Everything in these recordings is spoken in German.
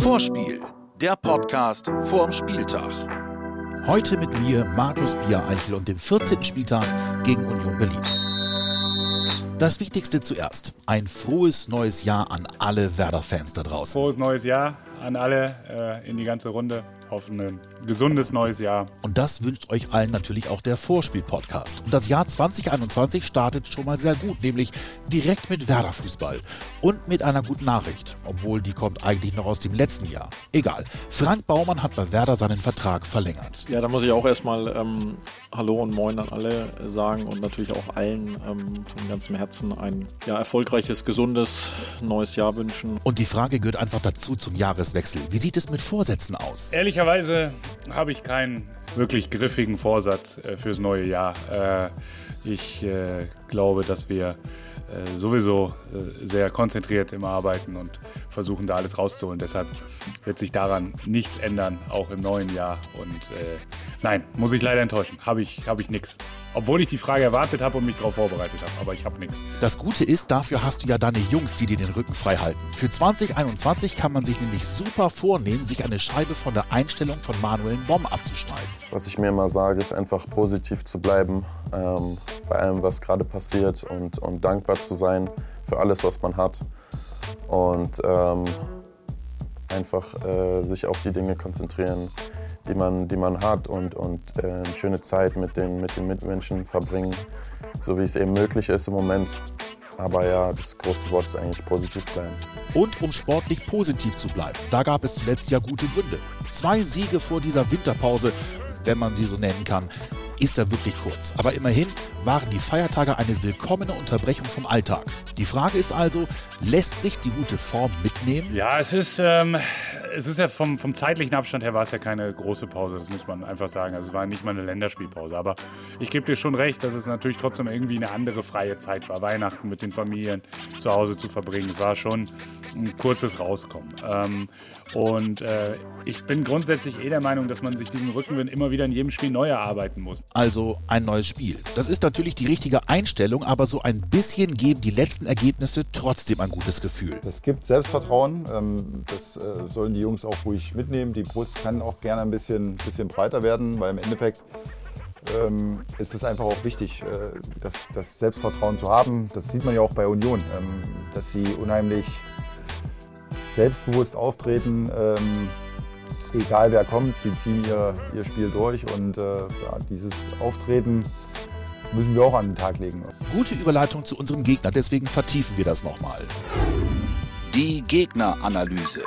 Vorspiel, der Podcast vorm Spieltag. Heute mit mir, Markus Biereichel und dem 14. Spieltag gegen Union Berlin. Das Wichtigste zuerst. Ein frohes neues Jahr an alle Werder-Fans da draußen. Frohes neues Jahr an alle äh, in die ganze Runde. Auf ein gesundes neues Jahr. Und das wünscht euch allen natürlich auch der Vorspiel-Podcast. Und das Jahr 2021 startet schon mal sehr gut, nämlich direkt mit Werder-Fußball. Und mit einer guten Nachricht, obwohl die kommt eigentlich noch aus dem letzten Jahr. Egal. Frank Baumann hat bei Werder seinen Vertrag verlängert. Ja, da muss ich auch erstmal ähm, Hallo und Moin an alle sagen und natürlich auch allen ähm, von ganzem Herzen ein ja, erfolgreiches, gesundes neues Jahr wünschen. Und die Frage gehört einfach dazu zum Jahres Jahreswechsel. Wie sieht es mit Vorsätzen aus? Ehrlicherweise habe ich keinen wirklich griffigen Vorsatz äh, fürs neue Jahr. Äh, ich äh, glaube, dass wir äh, sowieso äh, sehr konzentriert im Arbeiten und versuchen da alles rauszuholen. Deshalb wird sich daran nichts ändern, auch im neuen Jahr. Und äh, nein, muss ich leider enttäuschen. Habe ich, hab ich nichts. Obwohl ich die Frage erwartet habe und mich darauf vorbereitet habe, aber ich habe nichts. Das Gute ist, dafür hast du ja deine Jungs, die dir den Rücken frei halten. Für 2021 kann man sich nämlich super vornehmen, sich eine Scheibe von der Einstellung von Manuel Bomb abzuschneiden. Was ich mir immer sage, ist einfach positiv zu bleiben ähm, bei allem, was gerade passiert und, und dankbar zu sein für alles, was man hat. Und ähm, einfach äh, sich auf die Dinge konzentrieren, die man, die man hat und, und äh, eine schöne Zeit mit den, mit den Mitmenschen verbringen, so wie es eben möglich ist im Moment. Aber ja, das große Wort ist eigentlich positiv bleiben. Und um sportlich positiv zu bleiben, da gab es zuletzt ja gute Gründe. Zwei Siege vor dieser Winterpause, wenn man sie so nennen kann, ist ja wirklich kurz. Aber immerhin waren die Feiertage eine willkommene Unterbrechung vom Alltag. Die Frage ist also, lässt sich die gute Form mitnehmen? Ja, es ist, ähm, es ist ja vom, vom zeitlichen Abstand her war es ja keine große Pause, das muss man einfach sagen. Also es war nicht mal eine Länderspielpause. Aber ich gebe dir schon recht, dass es natürlich trotzdem irgendwie eine andere freie Zeit war, Weihnachten mit den Familien zu Hause zu verbringen. Es war schon ein kurzes Rauskommen. Ähm, und äh, ich bin grundsätzlich eh der Meinung, dass man sich diesen Rückenwind immer wieder in jedem Spiel neu erarbeiten muss. Also ein neues Spiel. Das ist natürlich die richtige Einstellung, aber so ein bisschen geben die letzten Ergebnisse trotzdem ein gutes Gefühl. Es gibt Selbstvertrauen. Ähm, das äh, sollen die Jungs auch ruhig mitnehmen. Die Brust kann auch gerne ein bisschen, bisschen breiter werden, weil im Endeffekt ähm, ist es einfach auch wichtig, äh, das, das, Selbstvertrauen zu haben. Das sieht man ja auch bei Union, ähm, dass sie unheimlich selbstbewusst auftreten. Ähm, egal wer kommt, sie ziehen ihr, ihr Spiel durch und äh, ja, dieses Auftreten müssen wir auch an den Tag legen. Gute Überleitung zu unserem Gegner, deswegen vertiefen wir das nochmal. Die Gegneranalyse.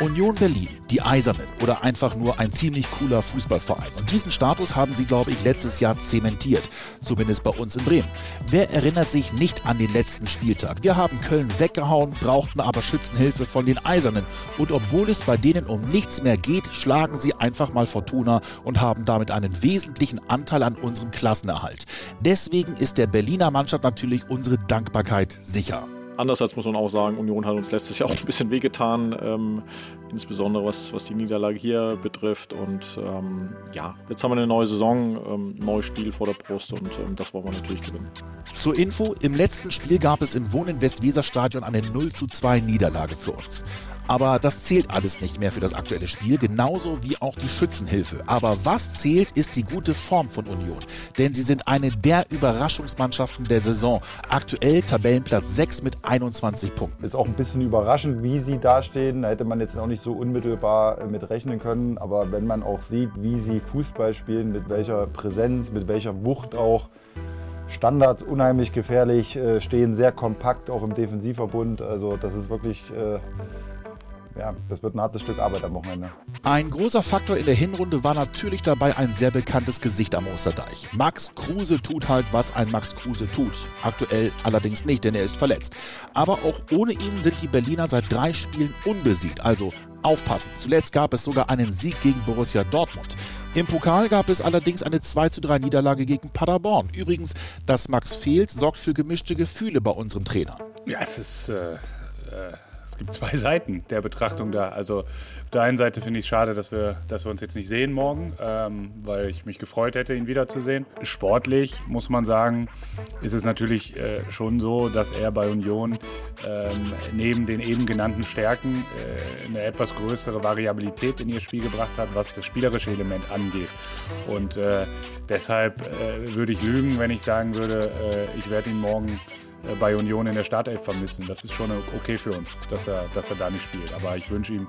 Union Berlin, die Eisernen oder einfach nur ein ziemlich cooler Fußballverein. Und diesen Status haben sie, glaube ich, letztes Jahr zementiert. Zumindest bei uns in Bremen. Wer erinnert sich nicht an den letzten Spieltag? Wir haben Köln weggehauen, brauchten aber Schützenhilfe von den Eisernen. Und obwohl es bei denen um nichts mehr geht, schlagen sie einfach mal Fortuna und haben damit einen wesentlichen Anteil an unserem Klassenerhalt. Deswegen ist der Berliner Mannschaft natürlich unsere Dankbarkeit sicher. Andererseits muss man auch sagen, Union hat uns letztes Jahr auch ein bisschen wehgetan, ähm, insbesondere was, was die Niederlage hier betrifft. Und ähm, ja, jetzt haben wir eine neue Saison, ähm, neues Spiel vor der Brust und ähm, das wollen wir natürlich gewinnen. Zur Info, im letzten Spiel gab es im Wohnen Westweser-Stadion eine 0 zu 2 Niederlage für uns. Aber das zählt alles nicht mehr für das aktuelle Spiel, genauso wie auch die Schützenhilfe. Aber was zählt, ist die gute Form von Union. Denn sie sind eine der Überraschungsmannschaften der Saison. Aktuell Tabellenplatz 6 mit 21 Punkten. Ist auch ein bisschen überraschend, wie sie dastehen. Da hätte man jetzt auch nicht so unmittelbar äh, mit rechnen können. Aber wenn man auch sieht, wie sie Fußball spielen, mit welcher Präsenz, mit welcher Wucht auch, Standards unheimlich gefährlich, äh, stehen sehr kompakt auch im Defensivverbund. Also das ist wirklich äh, ja, das wird ein hartes Stück Arbeit am Wochenende. Ein großer Faktor in der Hinrunde war natürlich dabei ein sehr bekanntes Gesicht am Osterdeich. Max Kruse tut halt, was ein Max Kruse tut. Aktuell allerdings nicht, denn er ist verletzt. Aber auch ohne ihn sind die Berliner seit drei Spielen unbesiegt. Also aufpassen. Zuletzt gab es sogar einen Sieg gegen Borussia Dortmund. Im Pokal gab es allerdings eine 2 zu 3 Niederlage gegen Paderborn. Übrigens, dass Max fehlt, sorgt für gemischte Gefühle bei unserem Trainer. Ja, es ist. Äh, äh gibt zwei Seiten der Betrachtung da. Also auf der einen Seite finde ich es schade, dass wir, dass wir uns jetzt nicht sehen morgen, ähm, weil ich mich gefreut hätte, ihn wiederzusehen. Sportlich muss man sagen, ist es natürlich äh, schon so, dass er bei Union ähm, neben den eben genannten Stärken äh, eine etwas größere Variabilität in ihr Spiel gebracht hat, was das spielerische Element angeht. Und äh, deshalb äh, würde ich lügen, wenn ich sagen würde, äh, ich werde ihn morgen bei Union in der Startelf vermissen. Das ist schon okay für uns, dass er, dass er da nicht spielt. Aber ich wünsche ihm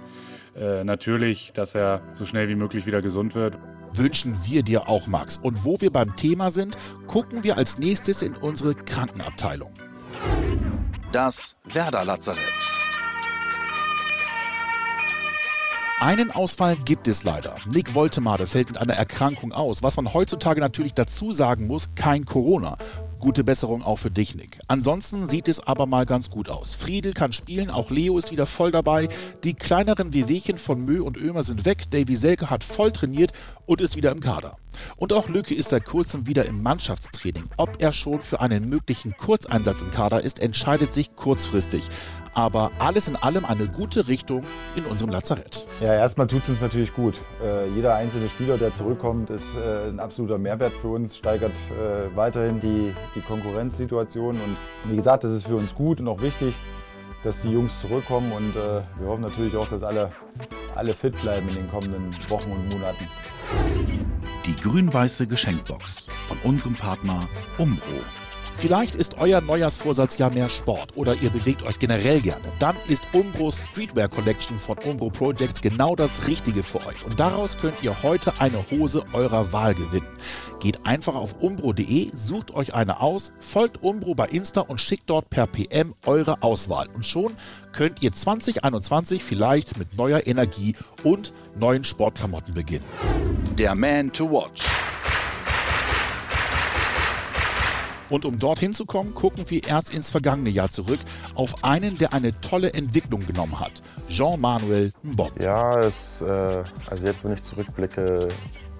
äh, natürlich, dass er so schnell wie möglich wieder gesund wird. Wünschen wir dir auch, Max. Und wo wir beim Thema sind, gucken wir als nächstes in unsere Krankenabteilung. Das Werder Lazarett. Einen Ausfall gibt es leider. Nick Woltemade fällt mit einer Erkrankung aus. Was man heutzutage natürlich dazu sagen muss, kein Corona. Gute Besserung auch für dich, Nick. Ansonsten sieht es aber mal ganz gut aus. Friedel kann spielen, auch Leo ist wieder voll dabei. Die kleineren Wehwehchen von Mö und Ömer sind weg. Davy Selke hat voll trainiert und ist wieder im Kader. Und auch Lücke ist seit kurzem wieder im Mannschaftstraining. Ob er schon für einen möglichen Kurzeinsatz im Kader ist, entscheidet sich kurzfristig. Aber alles in allem eine gute Richtung in unserem Lazarett. Ja, erstmal tut es uns natürlich gut. Äh, jeder einzelne Spieler, der zurückkommt, ist äh, ein absoluter Mehrwert für uns, steigert äh, weiterhin die, die Konkurrenzsituation. Und wie gesagt, das ist für uns gut und auch wichtig, dass die Jungs zurückkommen. Und äh, wir hoffen natürlich auch, dass alle, alle fit bleiben in den kommenden Wochen und Monaten. Die grün-weiße Geschenkbox von unserem Partner Umbro. Vielleicht ist euer Neujahrsvorsatz ja mehr Sport oder ihr bewegt euch generell gerne. Dann ist Umbros Streetwear Collection von Umbro Projects genau das Richtige für euch. Und daraus könnt ihr heute eine Hose eurer Wahl gewinnen. Geht einfach auf umbro.de, sucht euch eine aus, folgt Umbro bei Insta und schickt dort per PM eure Auswahl. Und schon könnt ihr 2021 vielleicht mit neuer Energie und neuen Sportklamotten beginnen. Der Man to Watch. Und um dorthin zu kommen, gucken wir erst ins vergangene Jahr zurück auf einen, der eine tolle Entwicklung genommen hat. Jean-Manuel Mbob. Ja, es, äh, also jetzt, wenn ich zurückblicke,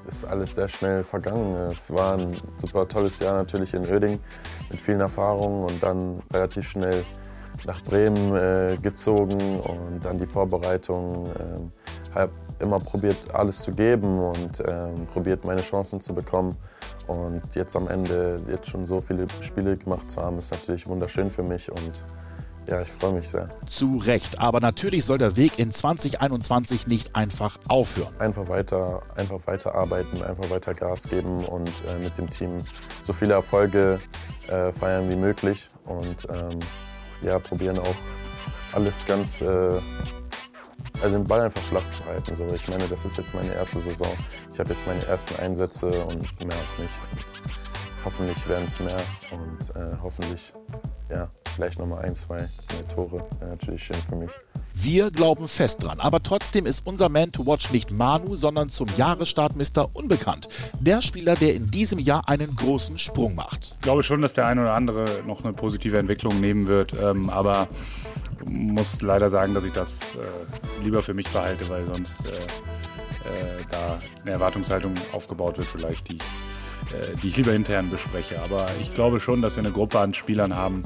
ist alles sehr schnell vergangen. Es war ein super tolles Jahr natürlich in Oeding mit vielen Erfahrungen und dann relativ schnell nach Bremen äh, gezogen und dann die Vorbereitung. Ähm, habe immer probiert, alles zu geben und ähm, probiert, meine Chancen zu bekommen. Und jetzt am Ende jetzt schon so viele Spiele gemacht zu haben, ist natürlich wunderschön für mich und ja, ich freue mich sehr. Zu Recht, aber natürlich soll der Weg in 2021 nicht einfach aufhören. Einfach weiter, einfach weiter arbeiten, einfach weiter Gas geben und äh, mit dem Team so viele Erfolge äh, feiern wie möglich und ähm, ja, probieren auch alles ganz äh, also den Ball einfach flach zu halten. So. Ich meine, das ist jetzt meine erste Saison. Ich habe jetzt meine ersten Einsätze und mehr auch nicht. Hoffentlich werden es mehr und äh, hoffentlich ja, vielleicht nochmal ein, zwei Tore. Wäre natürlich schön für mich. Wir glauben fest dran, aber trotzdem ist unser Man to Watch nicht Manu, sondern zum Jahresstart Mr. Unbekannt. Der Spieler, der in diesem Jahr einen großen Sprung macht. Ich glaube schon, dass der eine oder andere noch eine positive Entwicklung nehmen wird, ähm, aber muss leider sagen, dass ich das äh, lieber für mich behalte, weil sonst äh, äh, da eine Erwartungshaltung aufgebaut wird, vielleicht die äh, die ich lieber intern bespreche. Aber ich glaube schon, dass wir eine Gruppe an Spielern haben,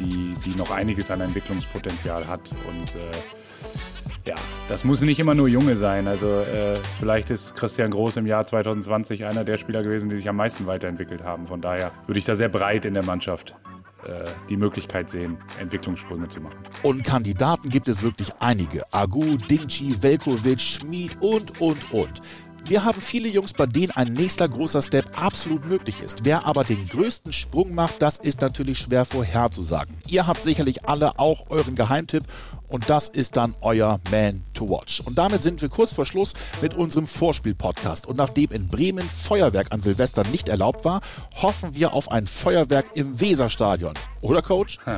die, die noch einiges an Entwicklungspotenzial hat. Und äh, ja, das muss nicht immer nur Junge sein. Also äh, vielleicht ist Christian Groß im Jahr 2020 einer der Spieler gewesen, die sich am meisten weiterentwickelt haben. Von daher würde ich da sehr breit in der Mannschaft äh, die Möglichkeit sehen, Entwicklungssprünge zu machen. Und Kandidaten gibt es wirklich einige. Agu, Dingchi, Velkovic, Schmid und, und, und. Wir haben viele Jungs, bei denen ein nächster großer Step absolut möglich ist. Wer aber den größten Sprung macht, das ist natürlich schwer vorherzusagen. Ihr habt sicherlich alle auch euren Geheimtipp und das ist dann euer Man to Watch. Und damit sind wir kurz vor Schluss mit unserem Vorspiel-Podcast. Und nachdem in Bremen Feuerwerk an Silvester nicht erlaubt war, hoffen wir auf ein Feuerwerk im Weserstadion. Oder, Coach?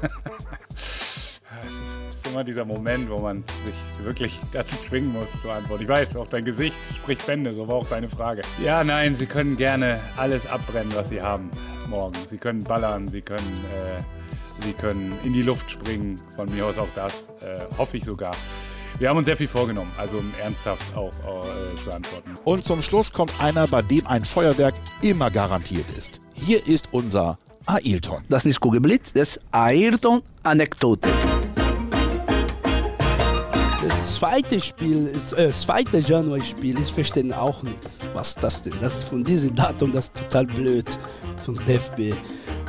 immer dieser Moment, wo man sich wirklich dazu zwingen muss zu antworten. Ich weiß, auch dein Gesicht spricht Bände, so war auch deine Frage. Ja, nein, Sie können gerne alles abbrennen, was Sie haben morgen. Sie können ballern, Sie können, äh, Sie können in die Luft springen, von mir aus auch das, äh, hoffe ich sogar. Wir haben uns sehr viel vorgenommen, also um ernsthaft auch äh, zu antworten. Und zum Schluss kommt einer, bei dem ein Feuerwerk immer garantiert ist. Hier ist unser Ailton. Das ist nicht Kugelblitz, das ist Ayrton-Anekdote. Das zweite Spiel, ist, äh, zweite Januar-Spiel, ich verstehe auch nicht. Was das denn? Das ist von diesem Datum, das ist total blöd. Von DFB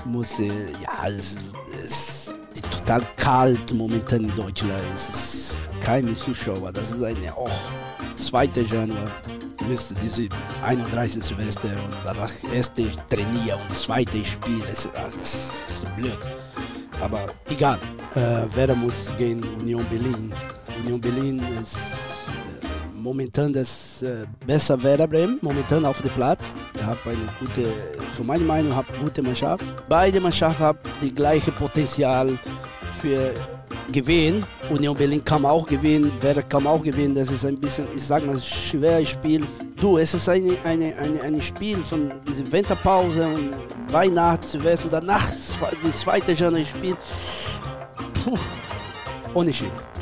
muss, äh, ja, es, es ist total kalt momentan in Deutschland. Es ist keine Zuschauer. Das ist eine auch 2. Januar müsste diese 31. Silvester und das erste trainieren und das zweite Spiel. Es, also, es ist so blöd. Aber egal. Äh, Werder muss gehen, Union Berlin. Union Berlin ist äh, momentan das äh, beste Werder Bremen, momentan auf dem Platz. Er hat eine gute, für meine Meinung, eine gute Mannschaft. Beide Mannschaften haben das gleiche Potenzial für gewinnen. Union Berlin kann auch gewinnen, Werder kann auch gewinnen. Das ist ein bisschen, ich sag mal, schweres Spiel. Du, es ist ein eine, eine, ein Spiel von dieser Winterpause und Weihnachten, Silvester und danach das zweite Januar-Spiel. Ohne Schild.